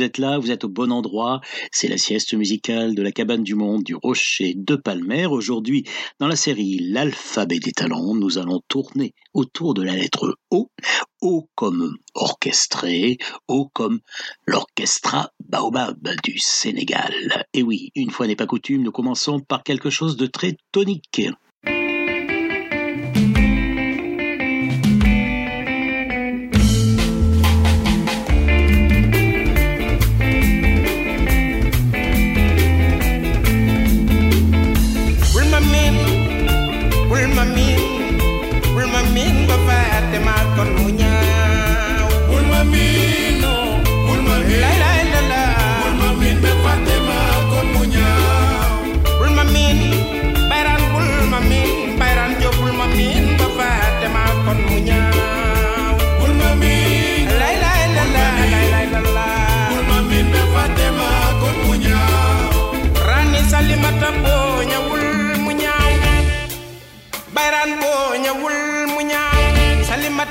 vous êtes là, vous êtes au bon endroit. C'est la sieste musicale de la cabane du monde du rocher de Palmer. Aujourd'hui, dans la série L'alphabet des talents, nous allons tourner autour de la lettre O. O comme orchestré, O comme l'orchestra Baobab du Sénégal. Et oui, une fois n'est pas coutume, nous commençons par quelque chose de très tonique.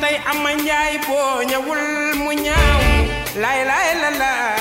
I am njaay boo ñëwul mu ñaaw. Lay lay la la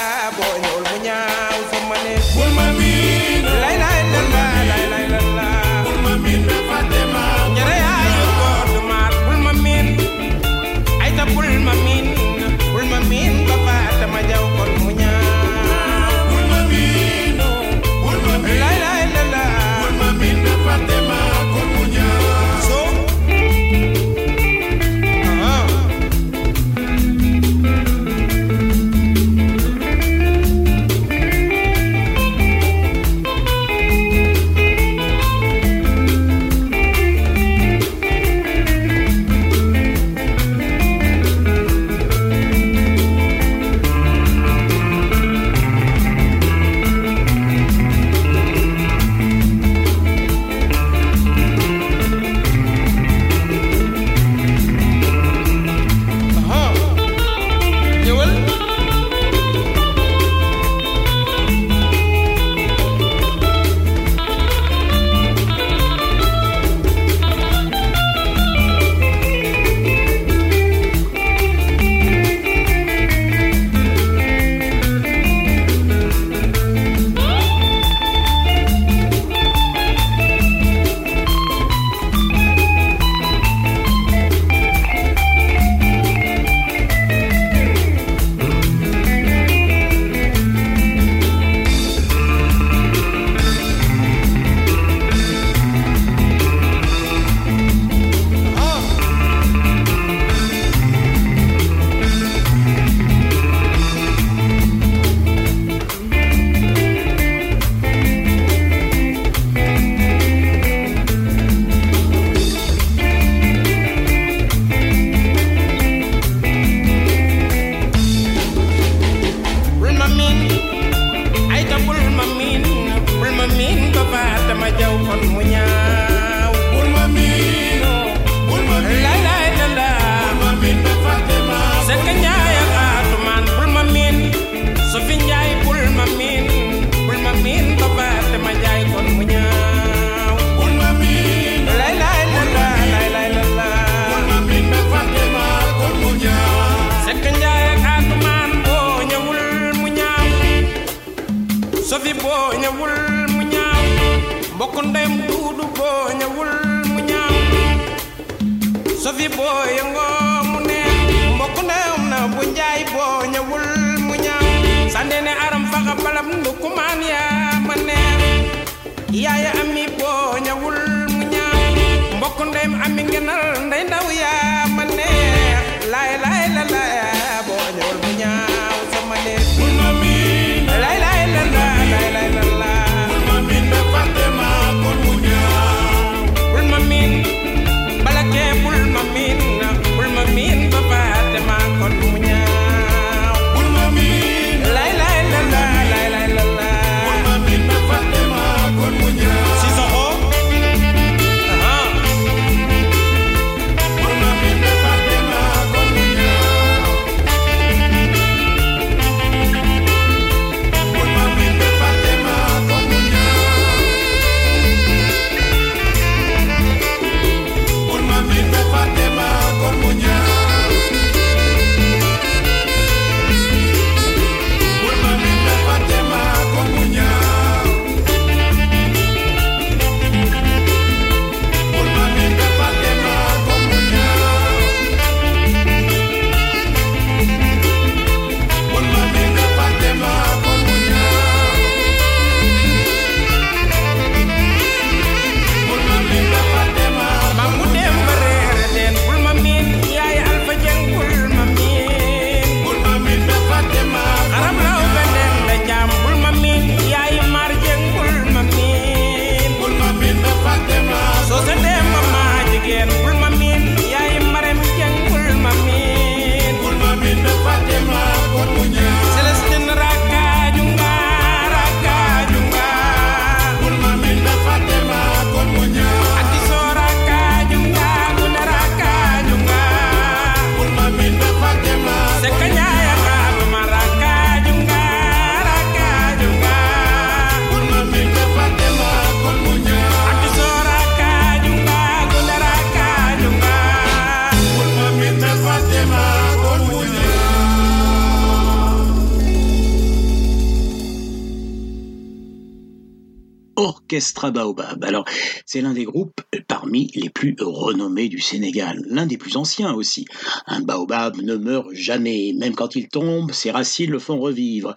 Sénégal, l'un des plus anciens aussi. Un baobab ne meurt jamais, même quand il tombe, ses racines le font revivre.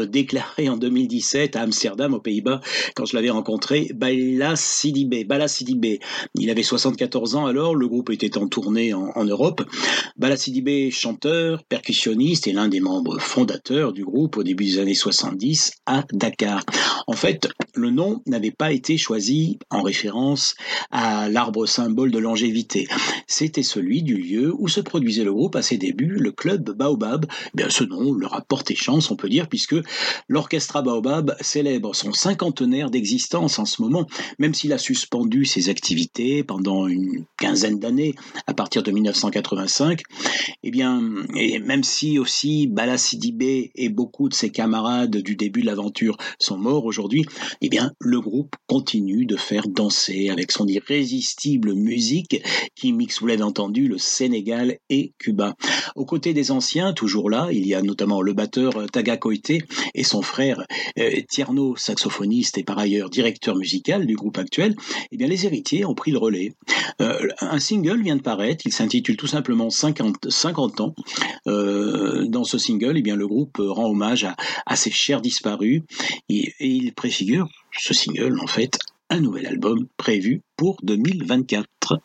Me déclarait en 2017 à Amsterdam, aux Pays-Bas, quand je l'avais rencontré, Bala Sidibé. Bala Sidibé. Il avait 74 ans alors, le groupe était en tournée en, en Europe. Bala Sidibé, chanteur, percussionniste et l'un des membres fondateurs du groupe au début des années 70 à Dakar. En fait, le nom n'avait pas été choisi en référence à l'arbre symbole de longévité. C'était celui du lieu où se produisait le groupe à ses débuts, le club Baobab. Eh bien, ce nom leur a porté chance, on peut dire, puisque l'Orchestra Baobab célèbre son cinquantenaire d'existence en ce moment, même s'il a suspendu ses activités pendant une quinzaine d'années à partir de 1985. Eh bien, et même si aussi Bala Sidibé et beaucoup de ses camarades du début de l'aventure sont morts aujourd'hui, eh bien, le groupe continue de faire danser avec son irrésistible musique qui mixe, vous l'avez entendu, le Sénégal et Cuba. Aux côtés des anciens, toujours là, il y a notamment le batteur Taga Koité et son frère euh, Tierno, saxophoniste et par ailleurs directeur musical du groupe actuel. Eh les héritiers ont pris le relais. Euh, un single vient de paraître, il s'intitule tout simplement 50, 50 ans. Euh, dans ce single, eh bien, le groupe rend hommage à, ses chers disparus et il préfigure ce single, en fait, un nouvel album prévu pour 2024.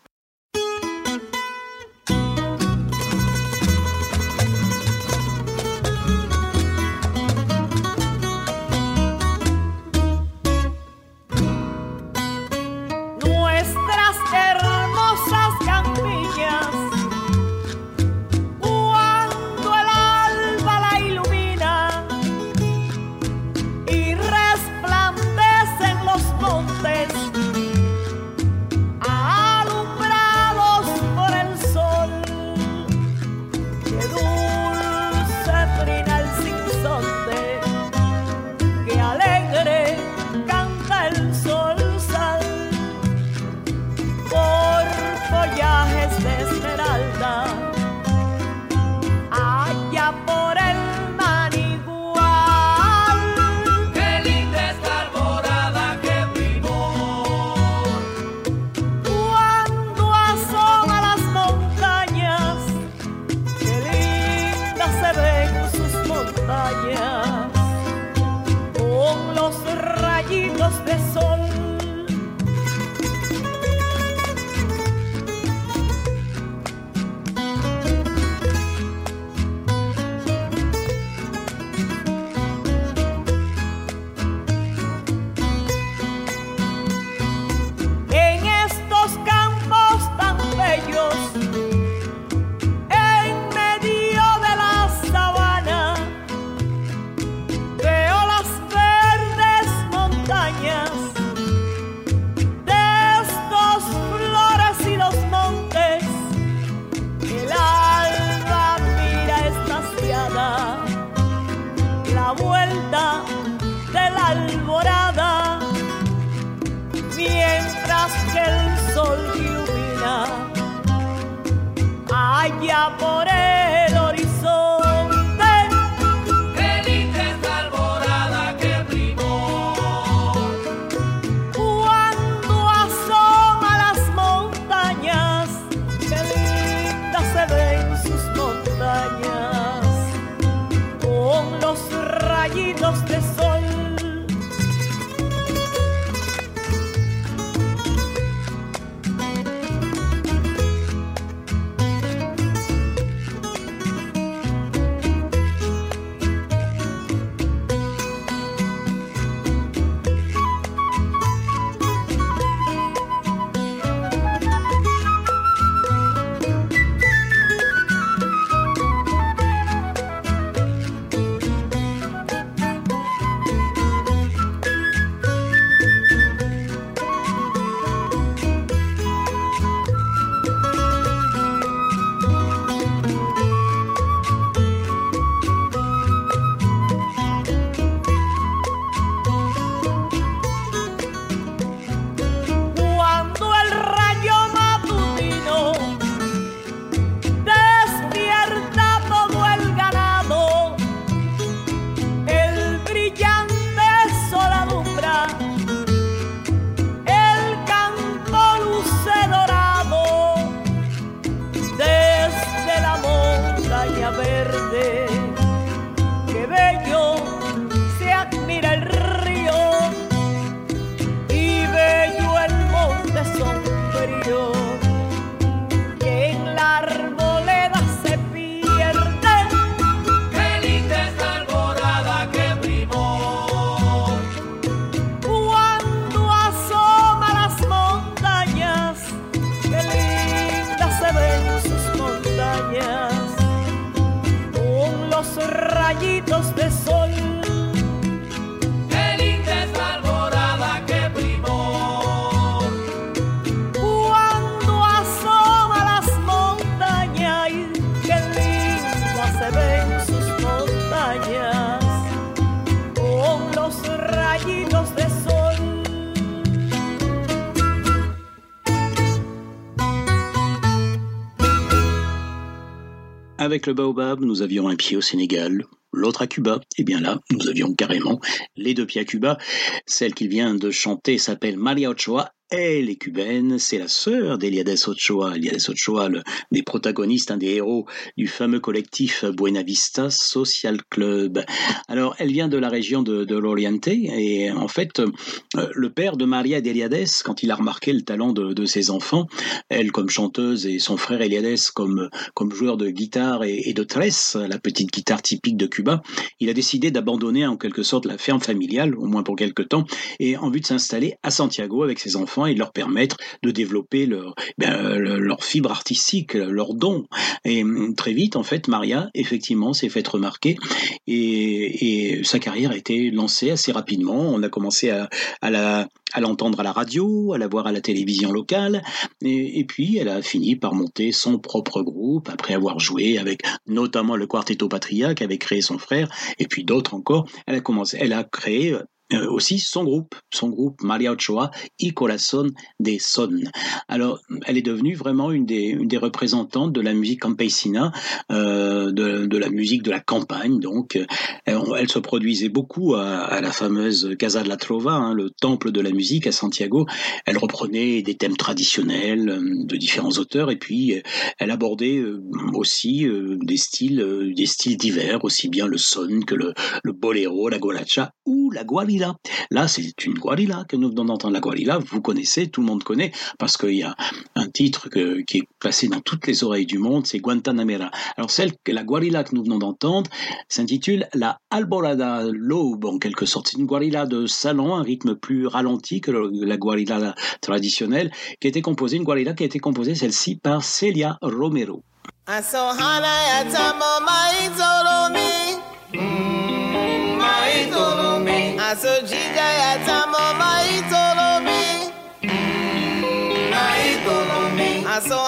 Avec le baobab, nous avions un pied au Sénégal, l'autre à Cuba. Et bien là, nous avions carrément les deux pieds à Cuba. Celle qu'il vient de chanter s'appelle Maria Ochoa elle est cubaine, c'est la sœur d'Eliades Ochoa. Eliades Ochoa, le, des protagonistes, un des héros du fameux collectif Buena Vista Social Club. Alors, elle vient de la région de, de l'Oriente et en fait, euh, le père de Maria d'Eliades, quand il a remarqué le talent de, ses enfants, elle comme chanteuse et son frère Eliades comme, comme joueur de guitare et, et de tresse, la petite guitare typique de Cuba, il a décidé d'abandonner en quelque sorte la ferme familiale, au moins pour quelque temps, et en vue de s'installer à Santiago avec ses enfants et de leur permettre de développer leur, ben, leur fibre artistique, leur don. Et hum, très vite, en fait, Maria, effectivement, s'est faite remarquer et, sa carrière a été lancée assez rapidement. On a commencé à l'entendre à la radio, à la voir à la télévision locale, et, et, puis elle a fini par monter son propre groupe après avoir joué avec notamment le Quartetto Patria qu'avait créé son frère, et puis d'autres encore. Elle a commencé, elle a créé euh, aussi son groupe, son groupe Maria Ochoa y Corazon de Son. Alors, elle est devenue vraiment une des, représentantes de la musique campesina, euh, de, la musique de la campagne. Donc, elle, elle se produisait beaucoup à, la fameuse Casa de la Trova, hein, le temple de la musique à Santiago. Elle reprenait des thèmes traditionnels euh, de différents auteurs et puis elle abordait euh, aussi des styles, des styles divers, aussi bien le son que le, le boléro, la golacha ou la Là, c'est une guarilla que nous venons d'entendre. La guarilla, vous connaissez, tout le monde connaît, parce qu'il y a un titre qui est placé dans toutes les oreilles du monde, c'est Guantanamera. Alors, celle, la guarilla que nous venons d'entendre s'intitule la Alborada Lobe, en quelque sorte. C'est une guarilla de salon, un rythme plus ralenti que la guarilla traditionnelle, qui a été composée, une guarilla qui a été composée, celle-ci, par Celia Romero. Asojija ya tamo maitolomi maitolomi asohana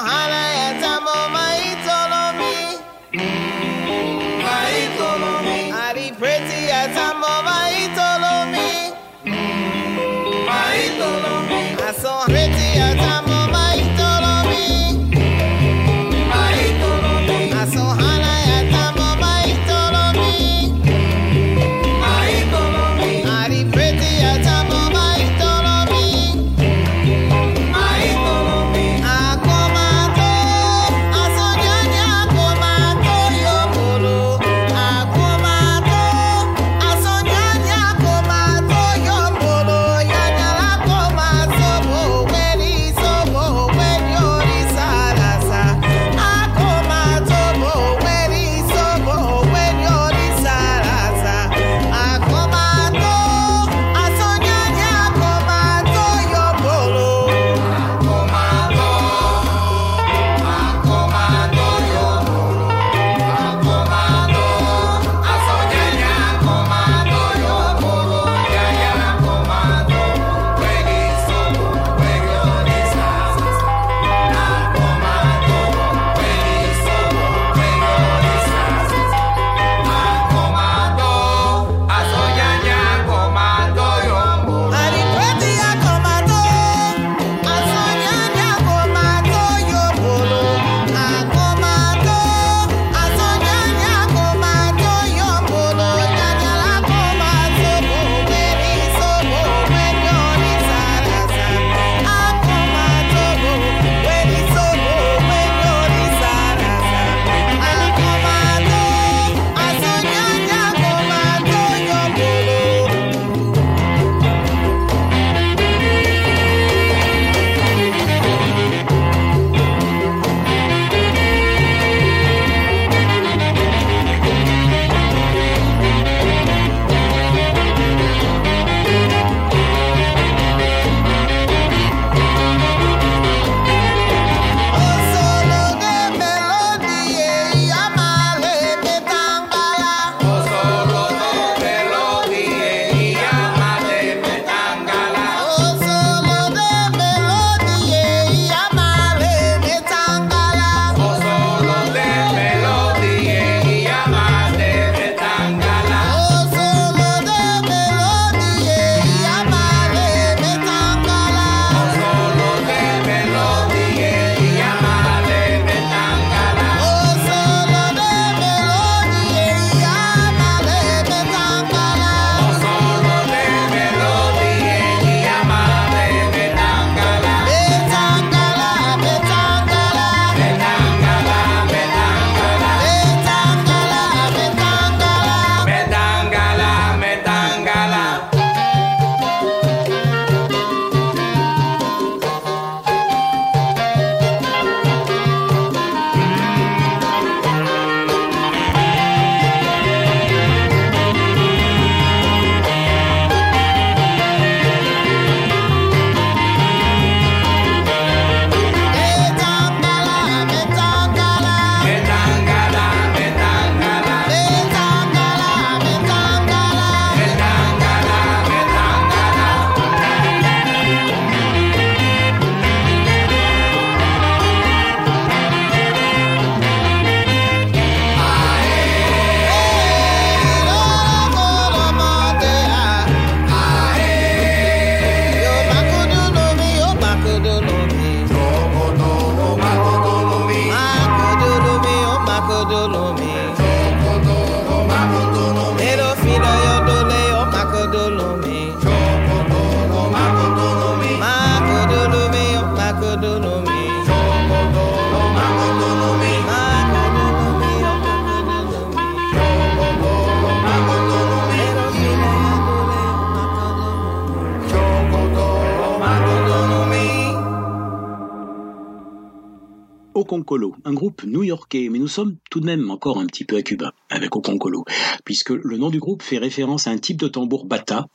Un groupe new-yorkais, mais nous sommes tout de même encore un petit peu à Cuba avec Okonkolo, puisque le nom du groupe fait référence à un type de tambour bata,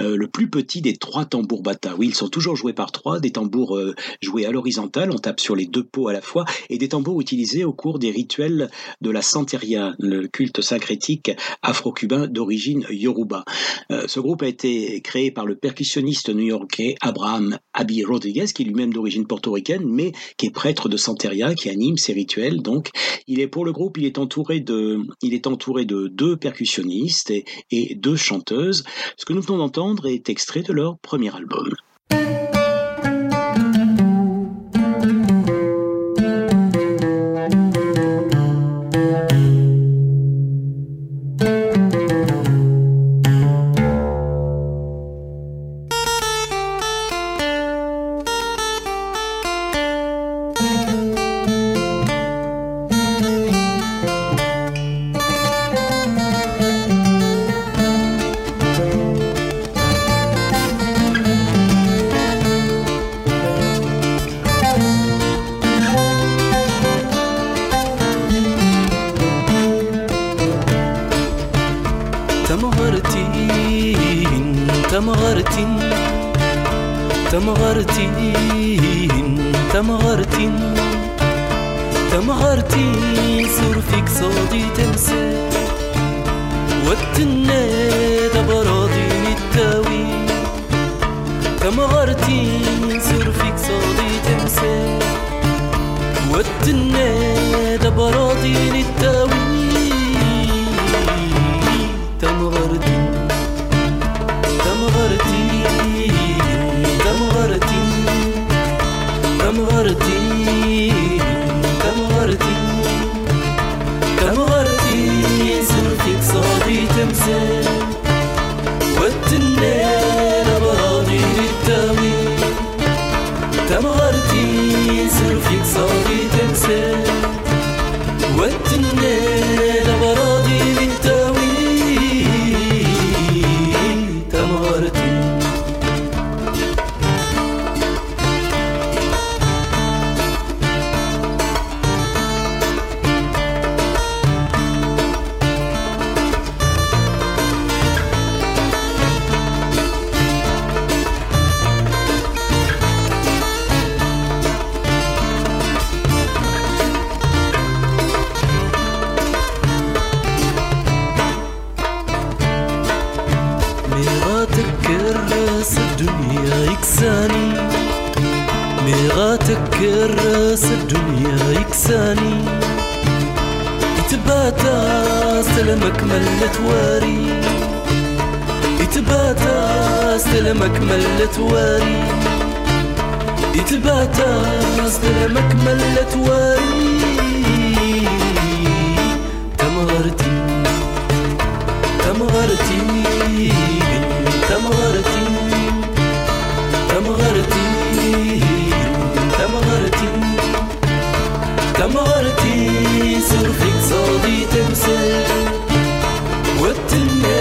euh, le plus petit des trois tambours bata. Oui, ils sont toujours joués par trois, des tambours euh, joués à l'horizontale, on tape sur les deux peaux à la fois, et des tambours utilisés au cours des rituels de la Santeria, le culte syncrétique afro-cubain d'origine yoruba. Euh, ce groupe a été créé par le percussionniste new-yorkais Abraham Abi Rodriguez, qui est lui-même d'origine portoricaine, mais qui est prêtre de Santeria qui anime ces rituels. Donc, il est pour le groupe, il est entouré de, est entouré de deux percussionnistes et deux chanteuses. Ce que nous venons d'entendre est extrait de leur premier album. تمغرتين تمغرتين تمغرتين تمغرتي فيك صادي تمسى والتنادى براضي التاوي تمغرتي فيك صادي تمسى والتنادى براضي التاوي تمغرتين تمغرتين. كم غرتي كم غرتي كم غرتي. سلفك صادي والتنين براضي كم غرتي صادي ملت واري. يتباتى ظلمك ملت واري. تمغرتي تمغرتي تمغرتي تمغرتي تمغرتي تمغرتي. صرفك صادي تمثل وتلمي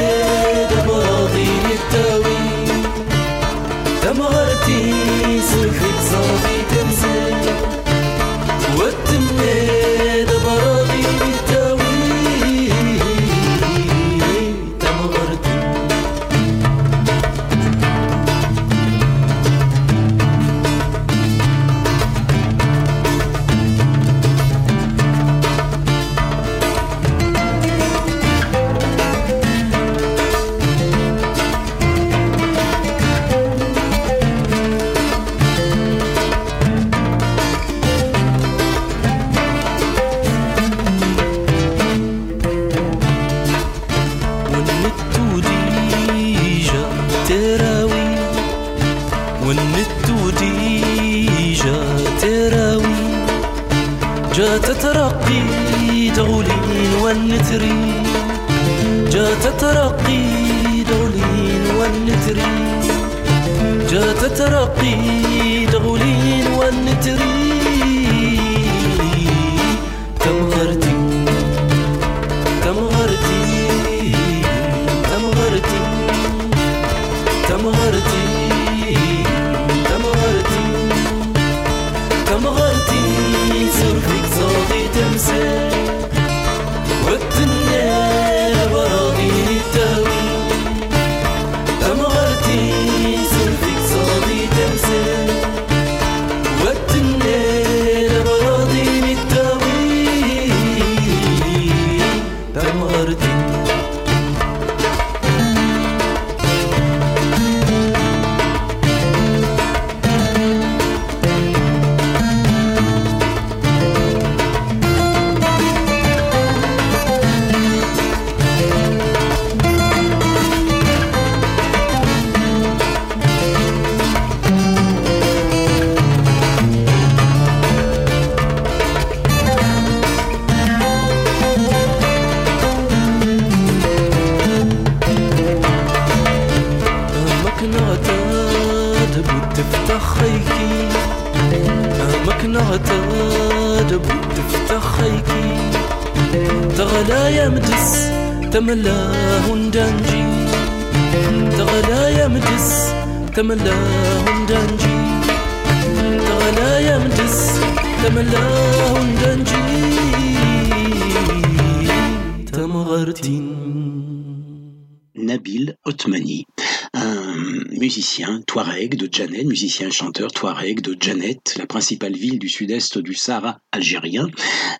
de Janet, musicien chanteur touareg de Janet, la principale ville du sud-est du Sahara algérien.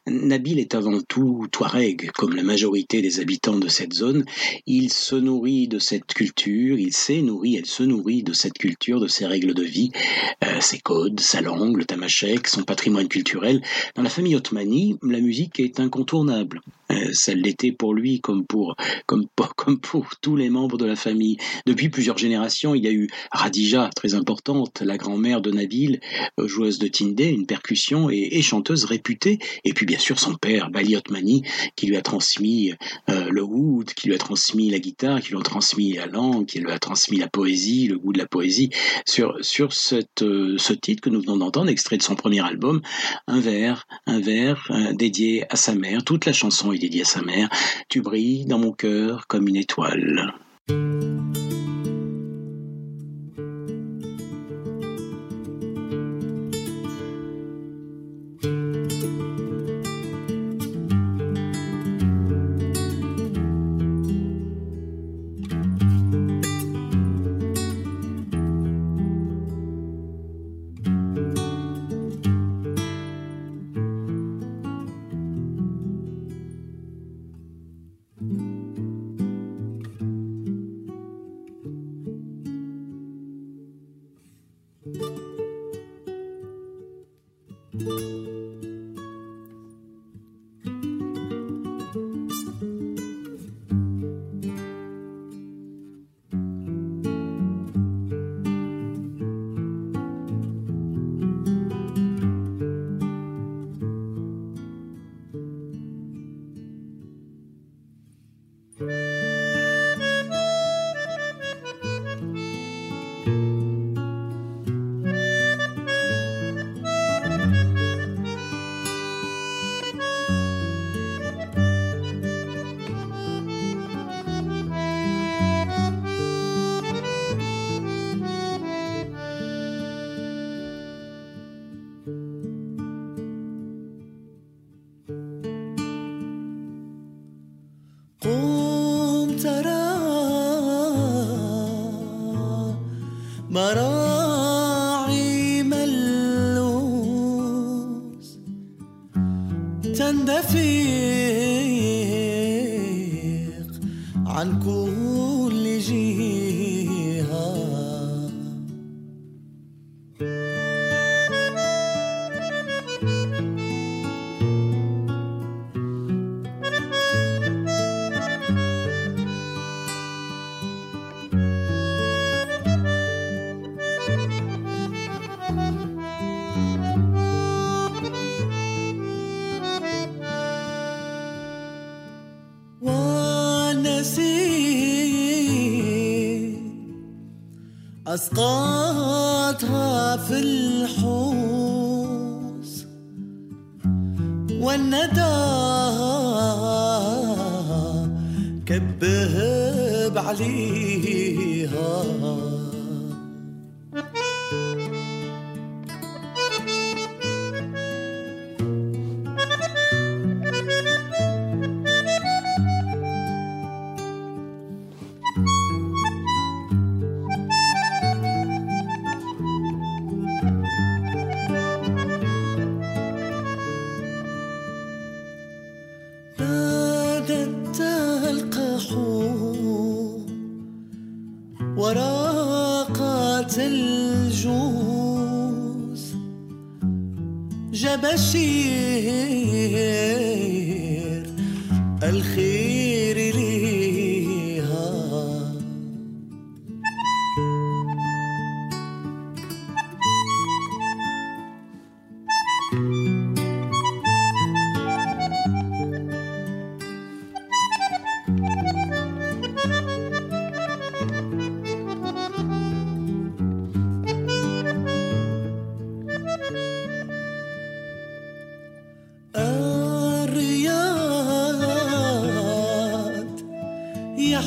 Nabil est avant tout touareg, comme la majorité des habitants de cette zone. Il se nourrit de cette culture, il s'est nourri, elle se nourrit de cette culture, de ses règles de vie, euh, ses codes, sa langue, le tamashek, son patrimoine culturel. Dans la famille Otmani, la musique est incontournable. Euh, ça l'était pour lui comme pour, comme, pour- tous les membres de la famille. Depuis plusieurs générations, il y a eu Radija, très importante, la grand-mère de Nabil, euh, joueuse de tindé, une percussion et, et chanteuse réputée. Et puis bien sûr son père, Bali Otmani, qui lui a transmis euh, le oud, qui lui a transmis la guitare, qui lui a transmis la langue, qui lui a transmis la poésie, le goût de la poésie. Sur, sur euh, ce titre que nous venons d'entendre, extrait de son premier album, un vers, un vers euh, dédié à sa mère. Toute la chanson est dédiée à sa mère. Tu brilles dans mon cœur comme une étoile. تندفق عن كل جهة. أسقطها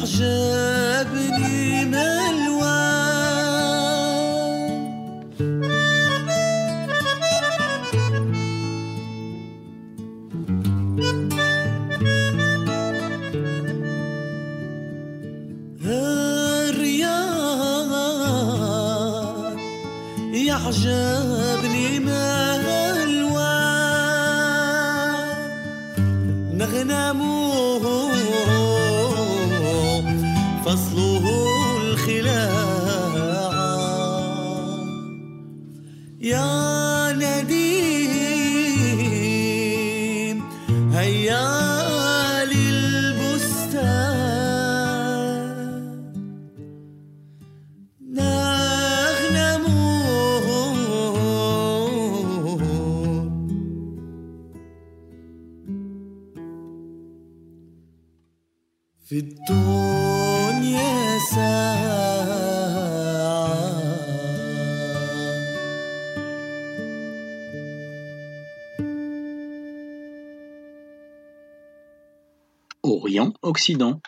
large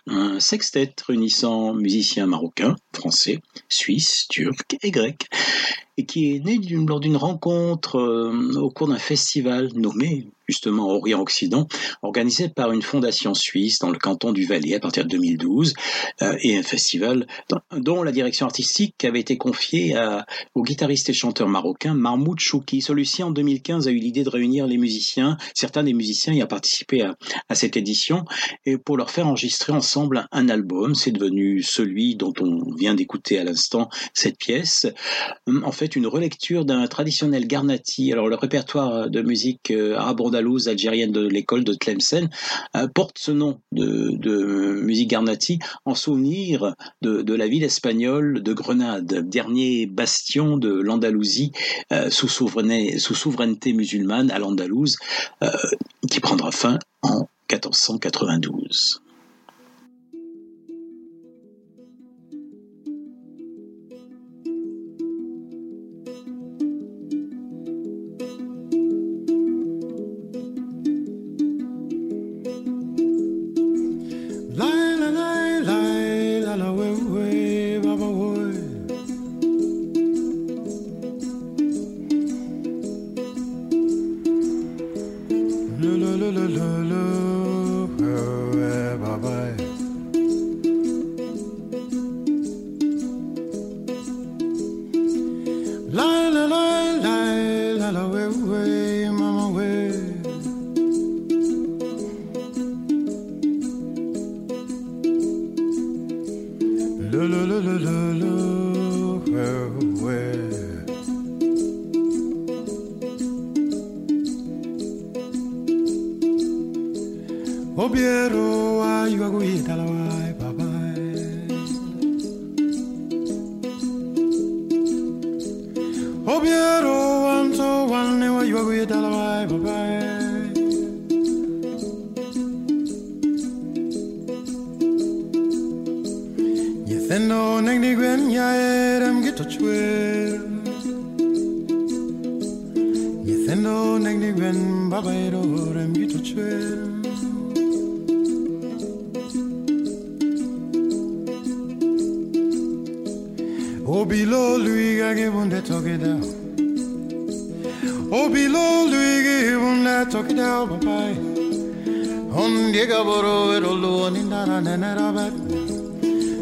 Un sextet réunissant musiciens marocains, français, suisses, turcs et grecs, et qui est né lors d'une rencontre euh, au cours d'un festival nommé justement Orient-Occident, organisé par une fondation suisse dans le canton du Valais à partir de 2012, euh, et un festival dont la direction artistique avait été confiée au guitariste et chanteur marocain Mahmoud Chouki. Celui-ci, en 2015, a eu l'idée de réunir les musiciens, certains des musiciens y a participé à, à cette édition, et pour leur faire enregistrer ensemble un album. C'est devenu celui dont on vient d'écouter à l'instant cette pièce. Hum, En fait, une relecture d'un traditionnel Garnati. Alors, le répertoire de musique euh, arabe-andalouse algérienne de l'école de Tlemcen euh, porte ce nom de, musique Garnati en souvenir de, la ville espagnole de Grenade, dernier bastion de l'Andalousie euh, sous, souveraineté, musulmane à l'Andalouse, qui prendra fin en 1492. Obilo lui gage bunde toge da Obilo lui gage bunde toge da babai oh, On diega boro erolo nindara nenera bet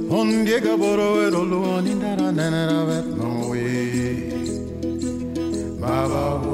On diega boro erolo nindara nenera bet No we Baba boy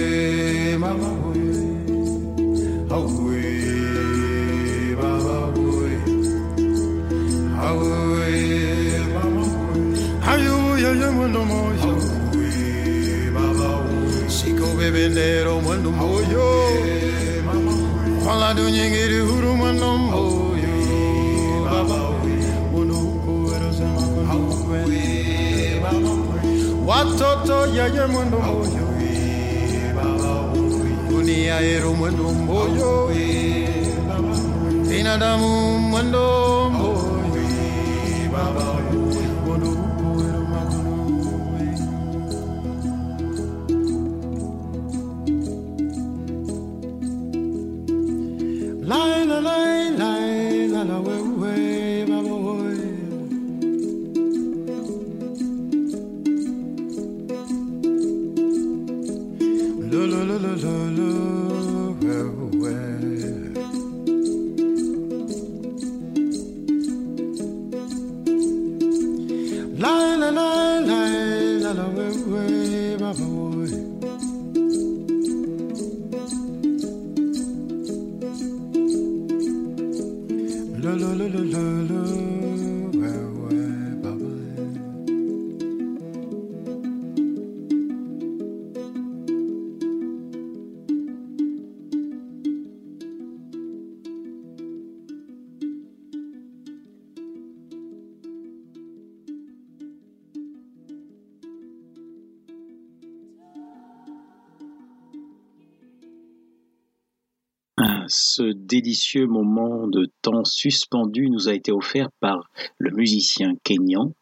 belero mando moyo Kwala dunyengiri huru mando moyo Baba Unuku erosema kundu kwenye Watoto yeye mando moyo Dunia ero mando moyo Inadamu mando Ce délicieux moment de temps suspendu nous a été offert par le musicien kényan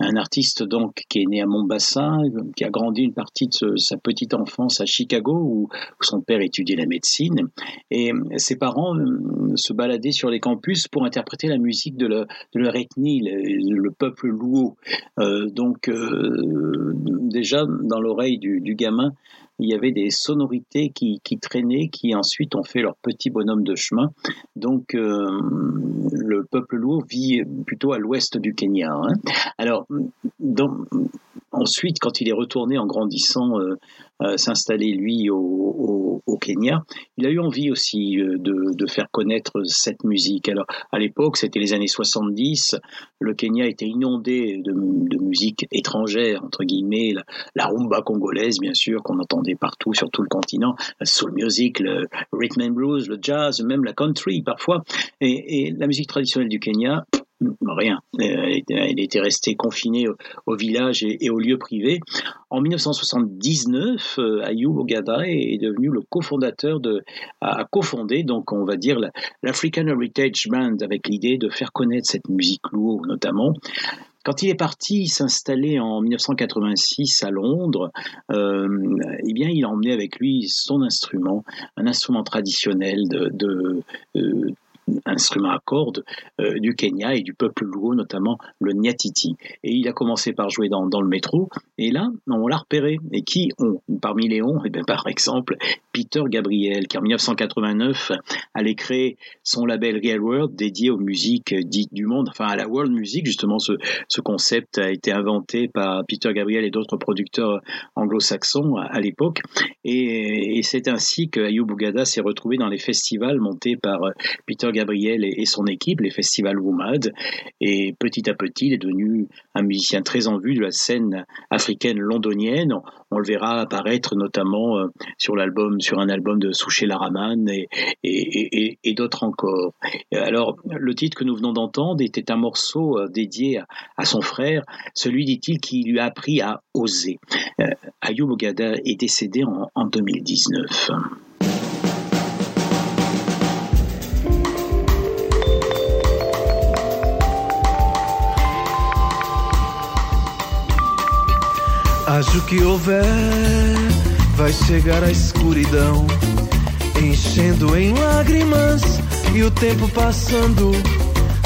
Un artiste donc qui est né à Mombasa, qui a grandi une partie de sa petite enfance à Chicago où, son père étudiait la médecine et ses parents euh, se baladaient sur les campus pour interpréter la musique de, de leur ethnie, le, le peuple Luo. Euh, donc euh, déjà dans l'oreille du, du gamin, il y avait des sonorités qui, qui traînaient, qui ensuite ont fait leur petit bonhomme de chemin. Donc le peuple Luo vit plutôt à l'ouest du Kenya Hein. Alors, ensuite, quand il est retourné en grandissant euh, euh, s'installer, lui, au, Kenya, il a eu envie aussi euh, de, faire connaître cette musique. Alors, à l'époque, c'était les années 70, le Kenya était inondé de, musique étrangère, entre guillemets, la, rumba congolaise, bien sûr, qu'on entendait partout sur tout le continent, la soul music, le rhythm and blues, le jazz, même la country parfois. Et la musique traditionnelle du Kenya, rien. Elle était, restée confinée au, village et, et aux lieux privés. En 1979, euh, Ayub Ogada est, devenu le cofondateur de, a, cofondé, donc on va dire, la- l'African Heritage Band avec l'idée de faire connaître cette musique lourde notamment. Quand il est parti s'installer en 1986 à Londres, euh, eh bien, il a emmené avec lui son instrument, un instrument traditionnel de, de euh, instrument à cordes euh, du Kenya et du peuple Luo, notamment le Nyatiti. Et il a commencé par jouer dans, le métro, et là, on l'a repéré. Et qui ont Parmi les on, eh bien, par exemple, Peter Gabriel, qui en 1989 allait créer son label Real World dédié aux musiques dites du monde, enfin à la world music, justement, ce, ce concept a été inventé par Peter Gabriel et d'autres producteurs anglo-saxons à, l'époque. Et, et c'est ainsi que Ayub Bougada s'est retrouvé dans les festivals montés par euh, Peter Gabriel et, et son équipe, les festivals WOMAD. Et petit à petit, il est devenu un musicien très en vue de la scène africaine londonienne. On, le verra apparaître notamment euh, sur un album de Souché Laraman et, et, d'autres encore. Alors, le titre que nous venons d'entendre était un morceau euh, dédié à, à son frère, celui, dit-il, qui lui a appris à oser. Euh, Ayub Ogada est décédé en, en 2019. Acho que houver, vai chegar a escuridão, enchendo em lágrimas e o tempo passando.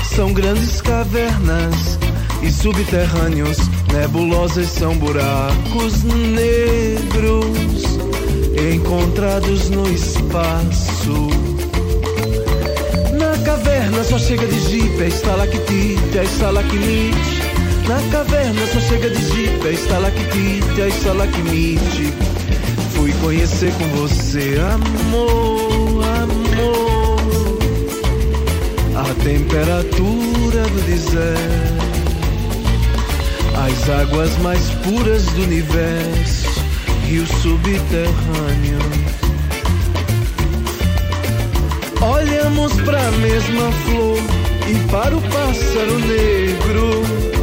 São grandes cavernas e subterrâneos, nebulosas são buracos negros encontrados no espaço. Na caverna só chega de jipe, é estalactite, é estalacmite. Na caverna só chega é estalactite, é estalacmite. Fui conhecer com você, amor, amor. A temperatura do deserto, as águas mais puras do universo, rio subterrâneo. Olhamos pra mesma flor e para o pássaro negro.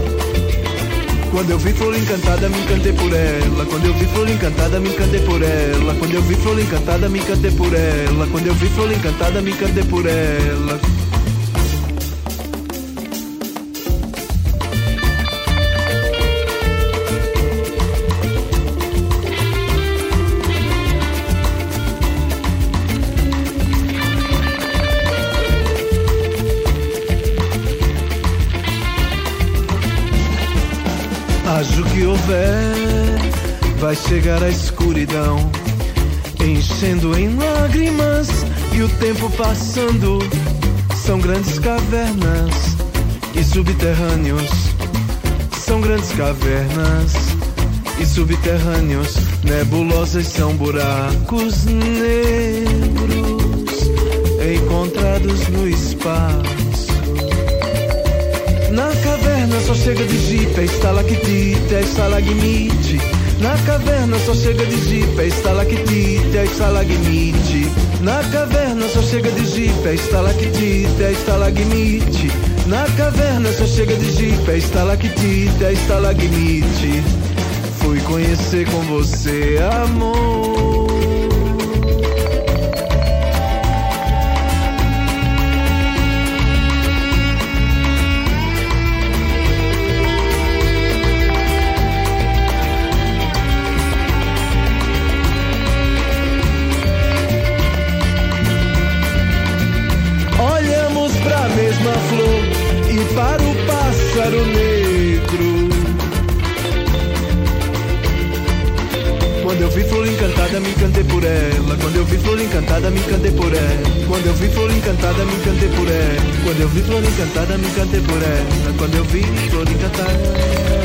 Quando eu vi flor encantada, me encantei por ela. Quando eu vi flor encantada, me encantei por ela. Quando eu vi flor encantada, me encantei por ela. Quando eu vi flor encantada, me encantei por ela. Houver, vai chegar a escuridão, enchendo em lágrimas e o tempo passando. São grandes cavernas e subterrâneos. São grandes cavernas e subterrâneos. Nebulosas são buracos negros encontrados no espaço. Na caverna só chega de é estalactite, é estalagmite. Na caverna só chega de é estalactite, é estalagmite. Na caverna só chega é estalactite, é estalagmite. Na caverna só chega é estalactite, é estalagmite. Fui conhecer com você, amor. Quando eu vi flor encantada, me encantei por ela. Quando eu vi flor encantada, me encantei por ela. Quando eu vi flor encantada.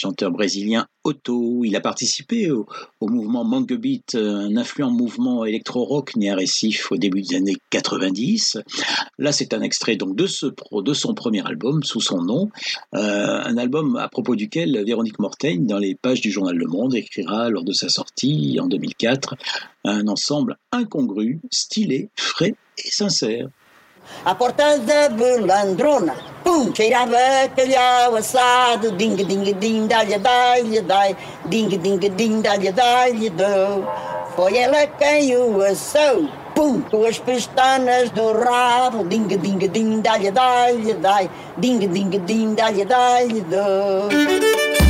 Chanteur brésilien Otto. Il a participé au, mouvement Mangue Beat, un influent mouvement électro-rock né à Récif au début des années 90. Là, c'est un extrait donc de son premier album sous son nom, Euh, un album à propos duquel Véronique Mortaigne, dans les pages du journal Le Monde, écrira lors de sa sortie en 2004 un ensemble incongru, stylé, frais et sincère. A porta da belandrona, pum, cheirava calhau assado, ding ding ding, dá-lhe, dá-lhe, dai, ding ding ding, dá-lhe, dá-lhe, dou. Foi ela quem o assou, pum, com as pestanas do rabo, ding ding ding, dá-lhe, dá-lhe, dai, ding ding ding, dá-lhe, dá-lhe, dou.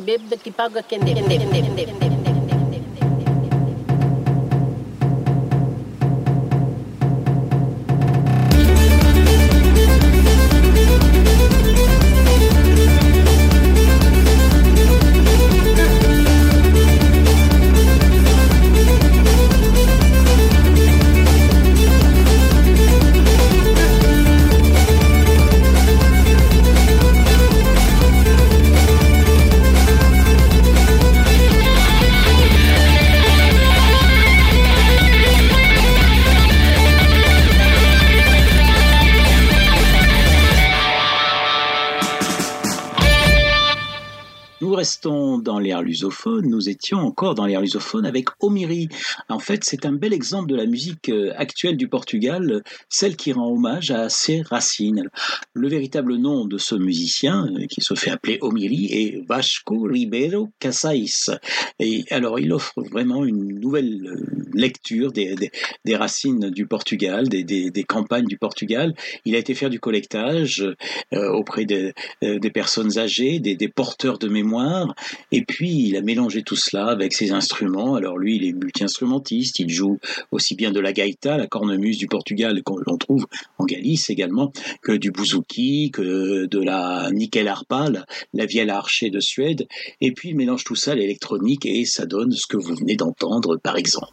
bebê que paga quem deve. Lusophone, nous étions encore dans l'air lusophone avec Omiri. En fait, c'est un bel exemple de la musique euh, actuelle du Portugal, celle qui rend hommage à ses racines. Le véritable nom de ce musicien, euh, qui se fait appeler Omiri, est Vasco Ribeiro Casais. Et alors, il offre vraiment une nouvelle euh, lecture des, racines du Portugal, des, campagnes du Portugal. Il a été faire du collectage auprès de, des personnes âgées, des porteurs de mémoire, et puis il a mélangé tout cela avec ses instruments. Alors lui, il est multi-instrumentiste, il joue aussi bien de la gaita, la cornemuse du Portugal qu'on trouve en Galice également, que du bouzouki, que de la nickel harpa, la, la vielle archer de Suède, et puis il mélange tout ça à l'électronique et ça donne ce que vous venez d'entendre par exemple.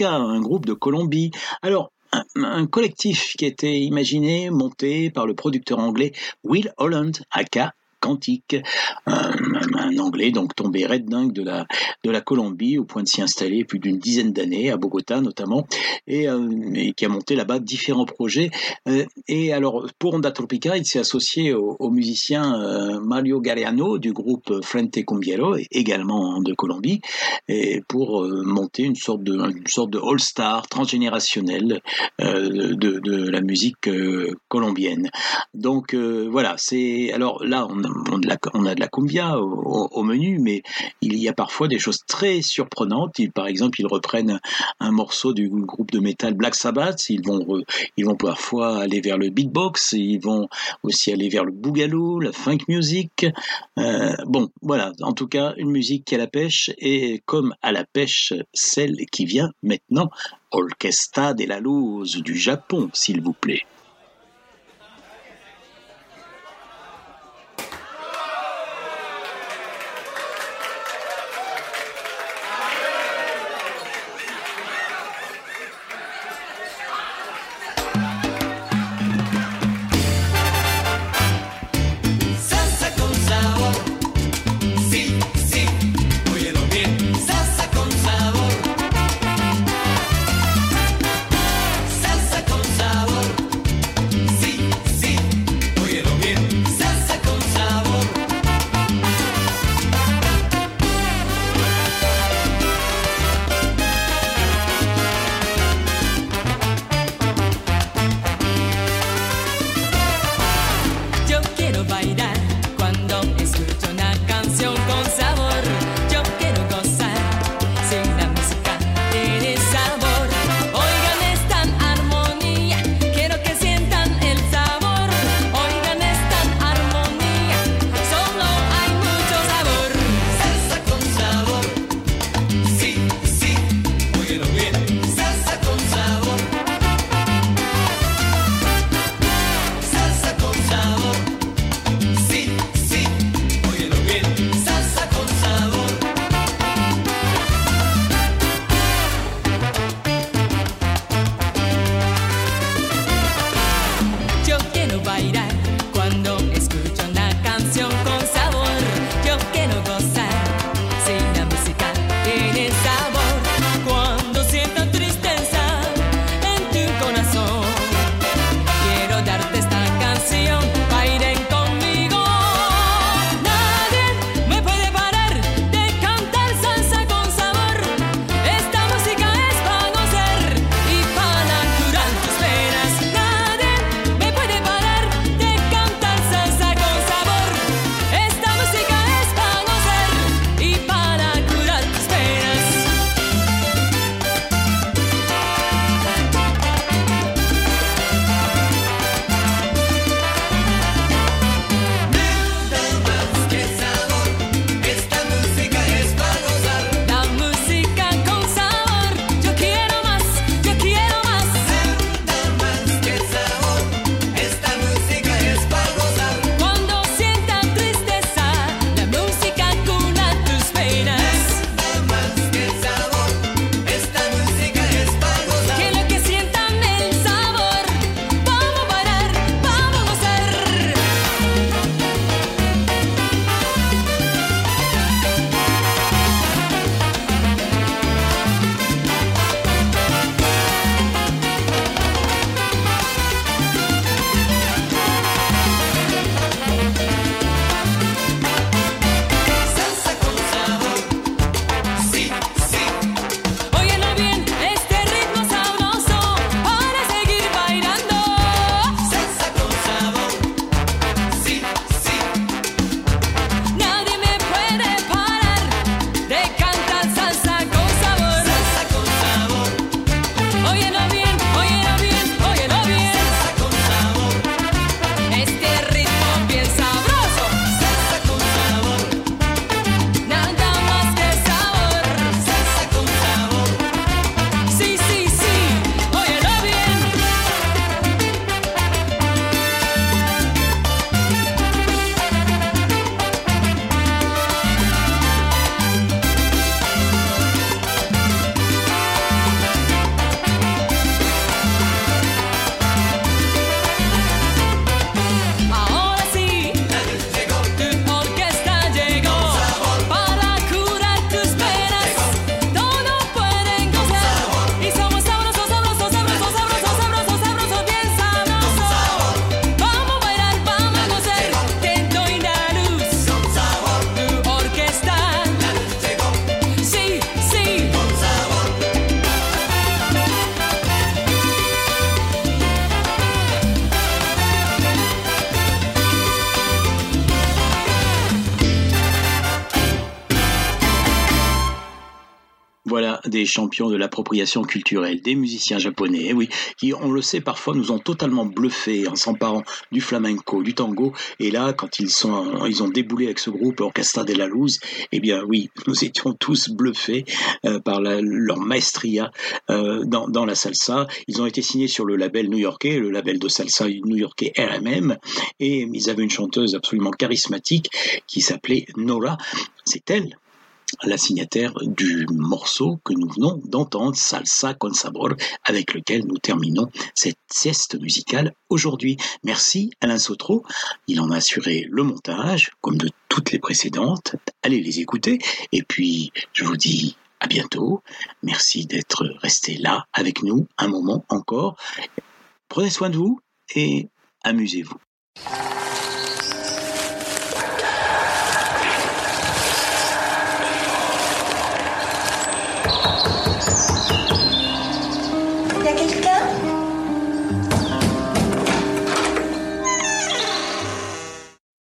Un groupe de Colombie. Alors, un, un collectif qui été imaginé, monté par le producteur anglais Will Holland, aka Quantique, un, anglais donc tombé red de la de la Colombie au point de s'y installer plus d'une dizaine d'années à Bogota notamment et, euh, qui a monté là-bas différents projets. Euh, et alors pour Onda Tropica il s'est associé au, musicien euh, Mario Galeano du groupe Frente Cumbiero également de Colombie et pour monter une sorte de une sorte de all star transgénérationnel de, de la musique colombienne. Donc voilà c'est alors là on on, a de la cumbia au, menu, mais il y a parfois des choses très surprenantes. Par exemple, ils reprennent un morceau du groupe de métal Black Sabbath. Ils vont, ils vont parfois aller vers le beatbox. Ils vont aussi aller vers le boogaloo, la funk music. Euh, bon, voilà. En tout cas, une musique qui a la pêche et comme à la pêche, celle qui vient maintenant, Orchestra de la Luz du Japon, s'il vous plaît. Champions de l'appropriation culturelle, des musiciens japonais, eh oui, qui, on le sait, parfois nous ont totalement bluffés en s'emparant du flamenco, du tango. Et là, quand ils sont, ils ont déboulé avec ce groupe Orchestra de la Luz, eh bien oui, nous étions tous bluffés euh, par leur maestria euh, dans la salsa. Ils ont été signés sur le label new-yorkais, le label de salsa new-yorkais RMM, et ils avaient une chanteuse absolument charismatique qui s'appelait Nora. C'est elle la signataire du morceau que nous venons d'entendre, Salsa con Sabor, avec lequel nous terminons cette sieste musicale aujourd'hui. Merci Alain Sautreau, il en a assuré le montage, comme de toutes les précédentes. Allez les écouter, et puis je vous dis à bientôt. Merci d'être resté là avec nous un moment encore. Prenez soin de vous et amusez-vous.